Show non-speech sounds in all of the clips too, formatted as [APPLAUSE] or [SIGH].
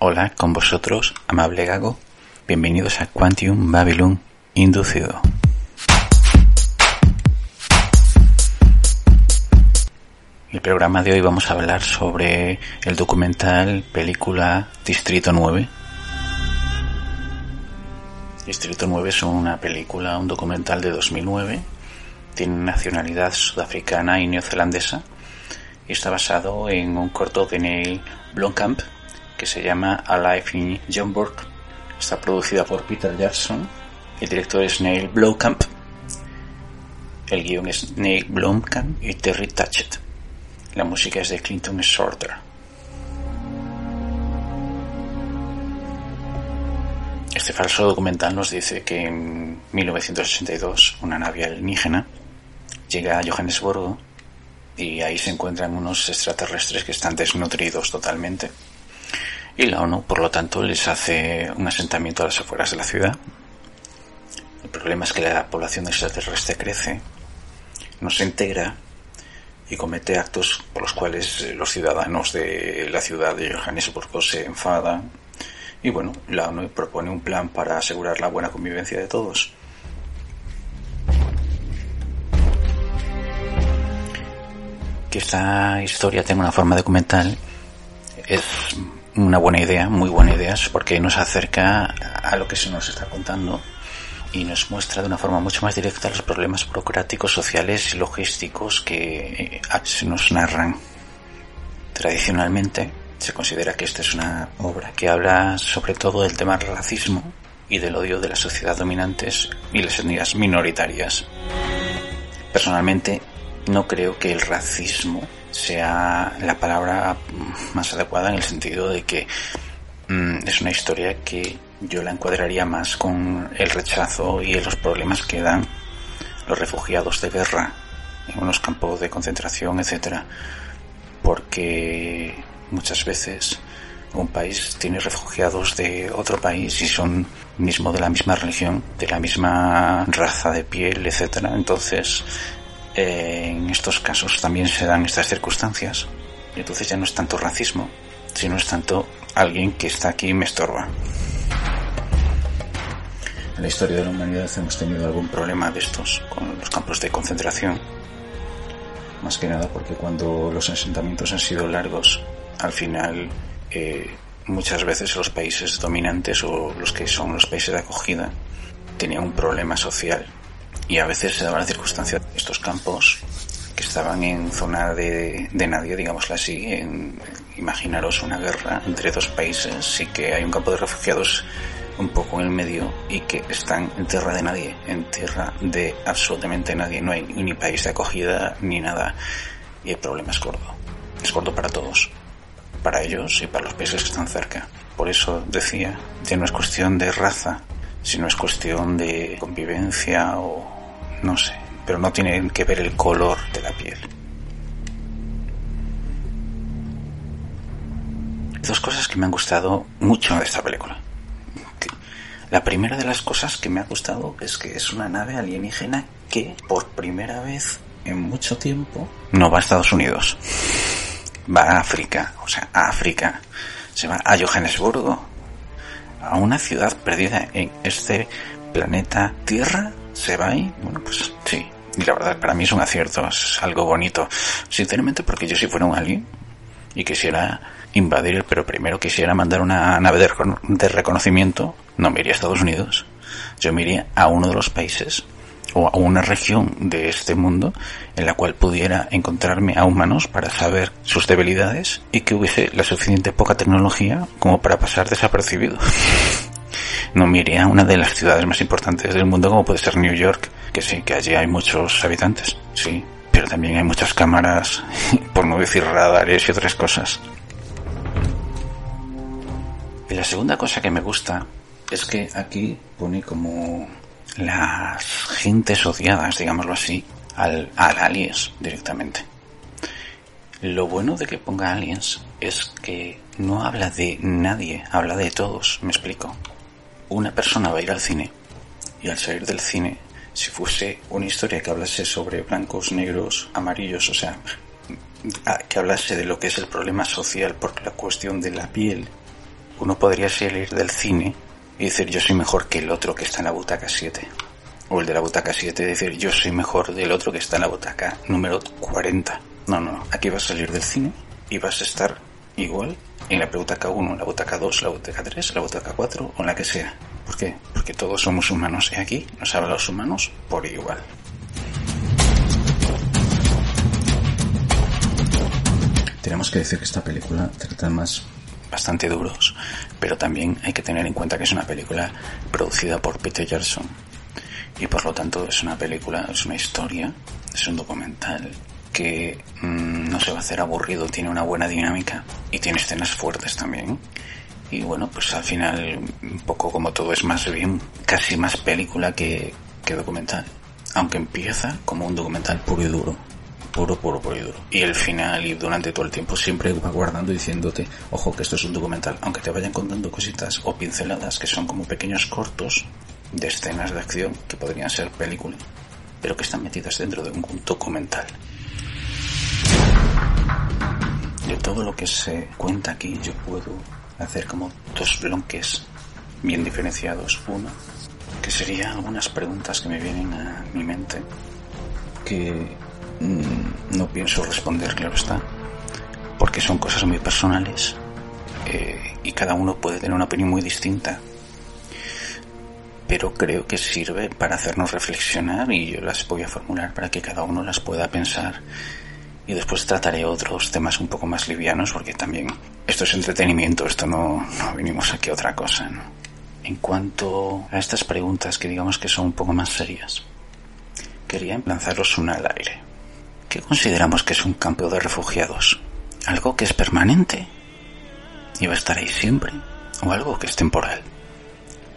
Hola con vosotros, amable Gago. Bienvenidos a Quantum Babylon Inducido. El programa de hoy vamos a hablar sobre el documental película Distrito 9. Distrito 9 es una película, un documental de 2009. Tiene nacionalidad sudafricana y neozelandesa está basado en un corto de Neil Blomkamp que se llama Alive in Joburg. Está producida por Peter Jackson. El director es Neil Blomkamp. El guion es Neil Blomkamp y Terry Tatchett. La música es de Clinton Shorter. Este falso documental nos dice que en 1982 una nave alienígena llega a Johannesburgo y ahí se encuentran unos extraterrestres que están desnutridos totalmente. Y la ONU, por lo tanto, les hace un asentamiento a las afueras de la ciudad. El problema es que la población extraterrestre crece, no se integra y comete actos por los cuales los ciudadanos de la ciudad de Johannesburgo se enfadan. Y bueno, la ONU propone un plan para asegurar la buena convivencia de todos. Que esta historia tenga una forma documental es una buena idea, muy buena idea, porque nos acerca a lo que se nos está contando y nos muestra de una forma mucho más directa los problemas burocráticos, sociales y logísticos que eh, se nos narran. Tradicionalmente se considera que esta es una obra que habla sobre todo del tema del racismo y del odio de la sociedad dominantes y las etnias minoritarias. Personalmente no creo que el racismo sea la palabra más adecuada en el sentido de que mm, es una historia que yo la encuadraría más con el rechazo y los problemas que dan los refugiados de guerra en unos campos de concentración, etcétera, porque muchas veces un país tiene refugiados de otro país y son mismo de la misma religión, de la misma raza de piel, etcétera. Entonces, eh, en estos casos también se dan estas circunstancias. Y entonces ya no es tanto racismo, sino es tanto alguien que está aquí y me estorba. En la historia de la humanidad hemos tenido algún problema de estos con los campos de concentración. Más que nada porque cuando los asentamientos han sido largos, al final eh, muchas veces los países dominantes o los que son los países de acogida tenían un problema social. Y a veces se daba la circunstancia de estos campos que estaban en zona de, de nadie, digámoslo así, en, imaginaros una guerra entre dos países y que hay un campo de refugiados un poco en el medio y que están en tierra de nadie, en tierra de absolutamente nadie. No hay ni país de acogida ni nada. Y el problema es gordo. Es gordo para todos. Para ellos y para los países que están cerca. Por eso decía, ya no es cuestión de raza, sino es cuestión de convivencia o no sé. Pero no tiene que ver el color de la piel. Dos cosas que me han gustado mucho de esta película. La primera de las cosas que me ha gustado es que es una nave alienígena que por primera vez en mucho tiempo no va a Estados Unidos. Va a África, o sea, a África. Se va a Johannesburgo, a una ciudad perdida en este planeta Tierra. ¿Se va ahí? Bueno, pues sí. Y la verdad, para mí es un acierto, es algo bonito. Sinceramente, porque yo si fuera un alien y quisiera invadir, pero primero quisiera mandar una nave de, reconocimiento, no me iría a Estados Unidos. Yo me iría a uno de los países o a una región de este mundo en la cual pudiera encontrarme a humanos para saber sus debilidades y que hubiese la suficiente poca tecnología como para pasar desapercibido. [LAUGHS] No me a una de las ciudades más importantes del mundo como puede ser New York, que sí, que allí hay muchos habitantes, sí, pero también hay muchas cámaras, [LAUGHS] por no decir radares y otras cosas. Y la segunda cosa que me gusta es que aquí pone como las gentes odiadas, digámoslo así, al, al aliens directamente. Lo bueno de que ponga aliens es que no habla de nadie, habla de todos, me explico. Una persona va a ir al cine y al salir del cine, si fuese una historia que hablase sobre blancos, negros, amarillos, o sea, que hablase de lo que es el problema social por la cuestión de la piel uno podría salir del cine y decir yo soy mejor que el otro que está en la butaca 7. O el de la butaca 7 decir yo soy mejor del otro que está en la butaca número 40. No, no, no. Aquí vas a salir del cine y vas a estar igual en la butaca 1, en la butaca 2, la butaca 3, la butaca 4 o en la que sea. ¿Por qué? Porque todos somos humanos y aquí nos habla los humanos por igual. Tenemos que decir que esta película trata más bastante duros, pero también hay que tener en cuenta que es una película producida por Peter Jackson y por lo tanto es una película, es una historia, es un documental que mm, no se va a hacer aburrido, tiene una buena dinámica y tiene escenas fuertes también. Y bueno, pues al final, un poco como todo es más bien, casi más película que, que documental. Aunque empieza como un documental puro y duro. Puro, puro, puro y duro. Y el final y durante todo el tiempo siempre va guardando diciéndote, ojo que esto es un documental, aunque te vayan contando cositas o pinceladas que son como pequeños cortos de escenas de acción que podrían ser película, pero que están metidas dentro de un documental. De todo lo que se cuenta aquí yo puedo hacer como dos bloques bien diferenciados. Uno, que sería algunas preguntas que me vienen a mi mente que mm, no pienso responder, claro está, porque son cosas muy personales eh, y cada uno puede tener una opinión muy distinta. Pero creo que sirve para hacernos reflexionar y yo las voy a formular para que cada uno las pueda pensar y después trataré otros temas un poco más livianos porque también esto es entretenimiento, esto no, no venimos aquí a otra cosa. ¿no? En cuanto a estas preguntas que digamos que son un poco más serias, quería lanzaros una al aire. ¿Qué consideramos que es un campo de refugiados? ¿Algo que es permanente? ¿Y va a estar ahí siempre? ¿O algo que es temporal?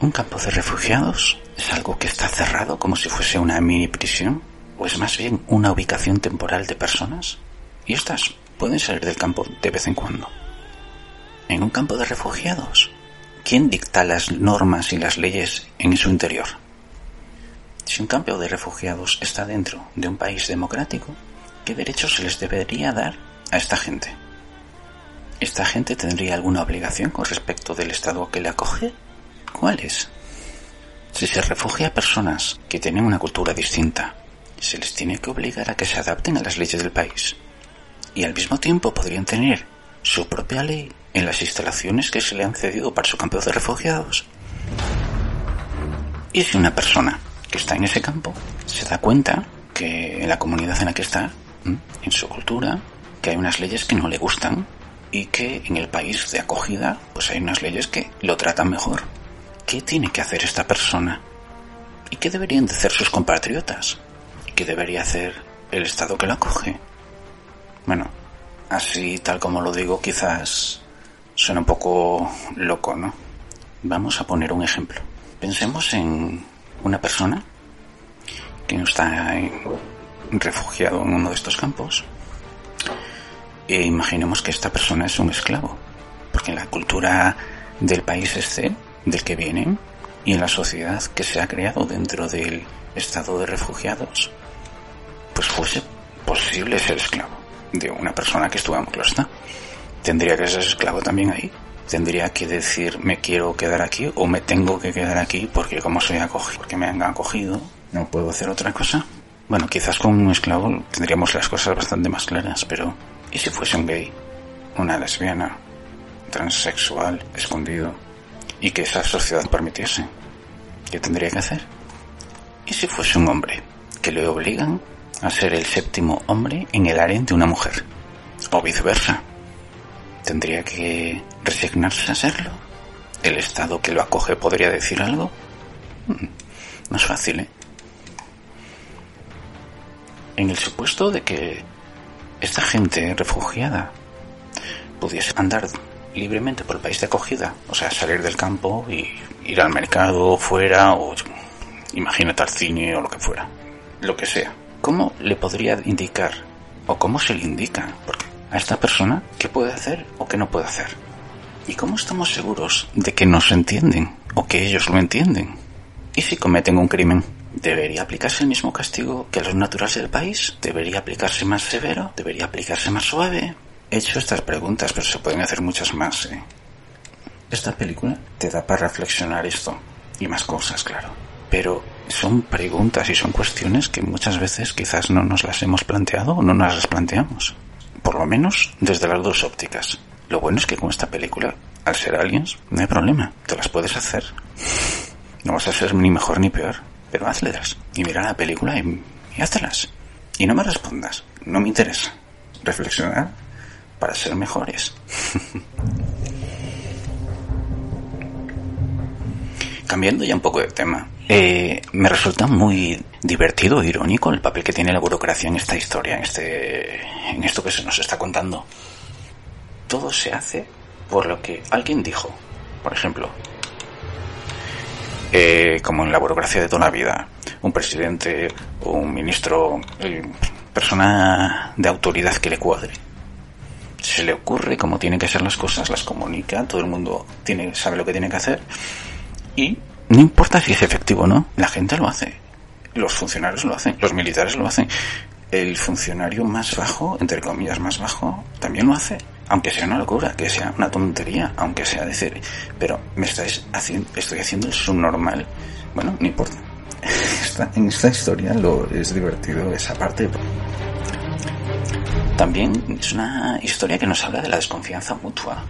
¿Un campo de refugiados es algo que está cerrado como si fuese una mini prisión? ¿O es más bien una ubicación temporal de personas? Y estas pueden salir del campo de vez en cuando. En un campo de refugiados, ¿quién dicta las normas y las leyes en su interior? Si un campo de refugiados está dentro de un país democrático, ¿qué derechos se les debería dar a esta gente? ¿Esta gente tendría alguna obligación con respecto del Estado que le acoge? ¿Cuáles? Si se refugia a personas que tienen una cultura distinta, se les tiene que obligar a que se adapten a las leyes del país. Y al mismo tiempo podrían tener su propia ley en las instalaciones que se le han cedido para su campo de refugiados. Y si una persona que está en ese campo se da cuenta que en la comunidad en la que está, en su cultura, que hay unas leyes que no le gustan y que en el país de acogida pues hay unas leyes que lo tratan mejor. ¿Qué tiene que hacer esta persona? ¿Y qué deberían de hacer sus compatriotas? ¿Qué debería hacer el Estado que la acoge? Bueno, así tal como lo digo, quizás suena un poco loco, ¿no? Vamos a poner un ejemplo. Pensemos en una persona que está refugiado en uno de estos campos e imaginemos que esta persona es un esclavo, porque en la cultura del país este del que vienen y en la sociedad que se ha creado dentro del estado de refugiados, pues fuese posible ser esclavo de una persona que estuvo en está. Tendría que ser esclavo también ahí. Tendría que decir me quiero quedar aquí o me tengo que quedar aquí porque como soy acogido, porque me han acogido, no puedo hacer otra cosa. Bueno, quizás con un esclavo tendríamos las cosas bastante más claras, pero ¿y si fuese un gay? Una lesbiana, transexual, escondido, y que esa sociedad permitiese? ¿Qué tendría que hacer? ¿Y si fuese un hombre que le obligan a ser el séptimo hombre en el harén de una mujer. O viceversa. ¿Tendría que resignarse a serlo? ¿El Estado que lo acoge podría decir algo? Hmm, no es fácil, ¿eh? En el supuesto de que esta gente refugiada pudiese andar libremente por el país de acogida, o sea, salir del campo y ir al mercado fuera o imagínate al cine o lo que fuera, lo que sea ¿cómo le podría indicar o cómo se le indica a esta persona qué puede hacer o qué no puede hacer? ¿Y cómo estamos seguros de que nos entienden o que ellos lo entienden? ¿Y si cometen un crimen? ¿Debería aplicarse el mismo castigo que a los naturales del país? ¿Debería aplicarse más severo? ¿Debería aplicarse más suave? He hecho estas preguntas, pero se pueden hacer muchas más. ¿eh? esta película te da para reflexionar esto y más cosas, claro. Pero son preguntas y son cuestiones que muchas veces quizás no nos las hemos planteado o no nos las planteamos. Por lo menos desde las dos ópticas. Lo bueno es que con esta película, al ser aliens, no hay problema. Te las puedes hacer. No vas a ser ni mejor ni peor. Pero hazlas. Y mira la película y, y hazlas. Y no me respondas. No me interesa. Reflexionar para ser mejores. [LAUGHS] Cambiando ya un poco de tema, eh, me resulta muy divertido, e irónico el papel que tiene la burocracia en esta historia, en este, en esto que se nos está contando. Todo se hace por lo que alguien dijo. Por ejemplo, eh, como en la burocracia de toda la vida, un presidente, un ministro, eh, persona de autoridad que le cuadre. Se le ocurre cómo tienen que ser las cosas, las comunica, todo el mundo tiene, sabe lo que tiene que hacer y no importa si es efectivo o no, la gente lo hace. Los funcionarios lo hacen, los militares lo hacen. El funcionario más bajo, entre comillas más bajo, también lo hace. Aunque sea una locura, que sea una tontería, aunque sea decir, pero me estáis haciendo, estoy haciendo el subnormal. Bueno, no importa. [LAUGHS] en esta historia lo es divertido esa parte. También es una historia que nos habla de la desconfianza mutua.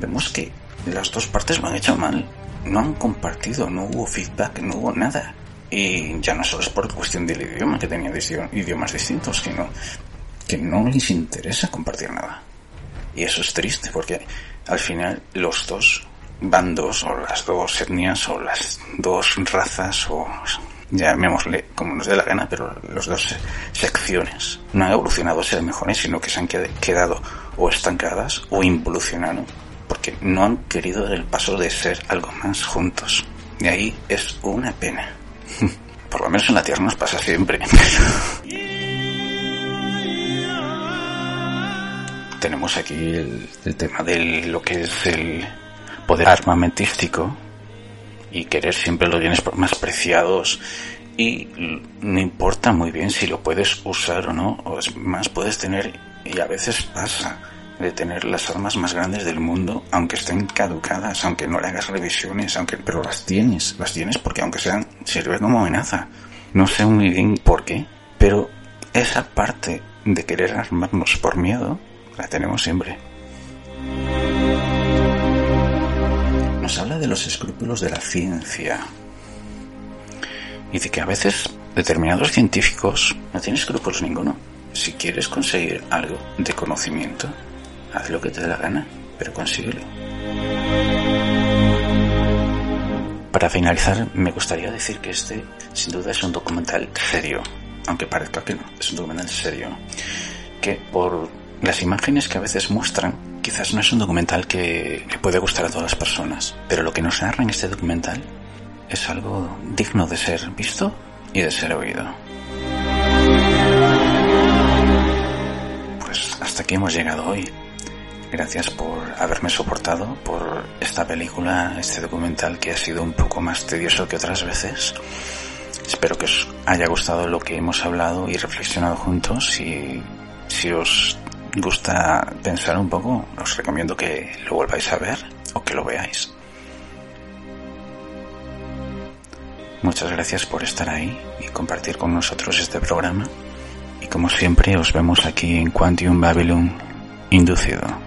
Vemos que las dos partes lo han hecho mal no han compartido, no hubo feedback, no hubo nada. Y ya no solo es por cuestión del idioma, que tenían idiomas distintos, sino que no les interesa compartir nada. Y eso es triste, porque al final los dos bandos, o las dos etnias, o las dos razas, o llamémosle como nos dé la gana, pero las dos secciones no han evolucionado a ser mejores, sino que se han quedado o estancadas o involucionado no han querido dar el paso de ser algo más juntos. Y ahí es una pena. [LAUGHS] Por lo menos en la Tierra nos pasa siempre. [LAUGHS] Tenemos aquí el, tema de lo que es el poder armamentístico y querer siempre los bienes más preciados y no importa muy bien si lo puedes usar o no, o es más puedes tener y a veces pasa de tener las armas más grandes del mundo, aunque estén caducadas, aunque no le hagas revisiones, aunque pero las tienes, las tienes porque aunque sean sirven como amenaza. No sé muy bien por qué, pero esa parte de querer armarnos por miedo la tenemos siempre. Nos habla de los escrúpulos de la ciencia y de que a veces determinados científicos no tienen escrúpulos ninguno. Si quieres conseguir algo de conocimiento, haz lo que te dé la gana, pero consíguelo. Para finalizar, me gustaría decir que este, sin duda, es un documental serio, aunque parezca que no, es un documental serio, que por las imágenes que a veces muestran, quizás no es un documental que le puede gustar a todas las personas, pero lo que nos narra en este documental es algo digno de ser visto y de ser oído. Pues hasta aquí hemos llegado hoy. Gracias por haberme soportado por esta película, este documental que ha sido un poco más tedioso que otras veces. Espero que os haya gustado lo que hemos hablado y reflexionado juntos y si os gusta pensar un poco, os recomiendo que lo volváis a ver o que lo veáis. Muchas gracias por estar ahí y compartir con nosotros este programa. Y como siempre os vemos aquí en Quantum Babylon Inducido.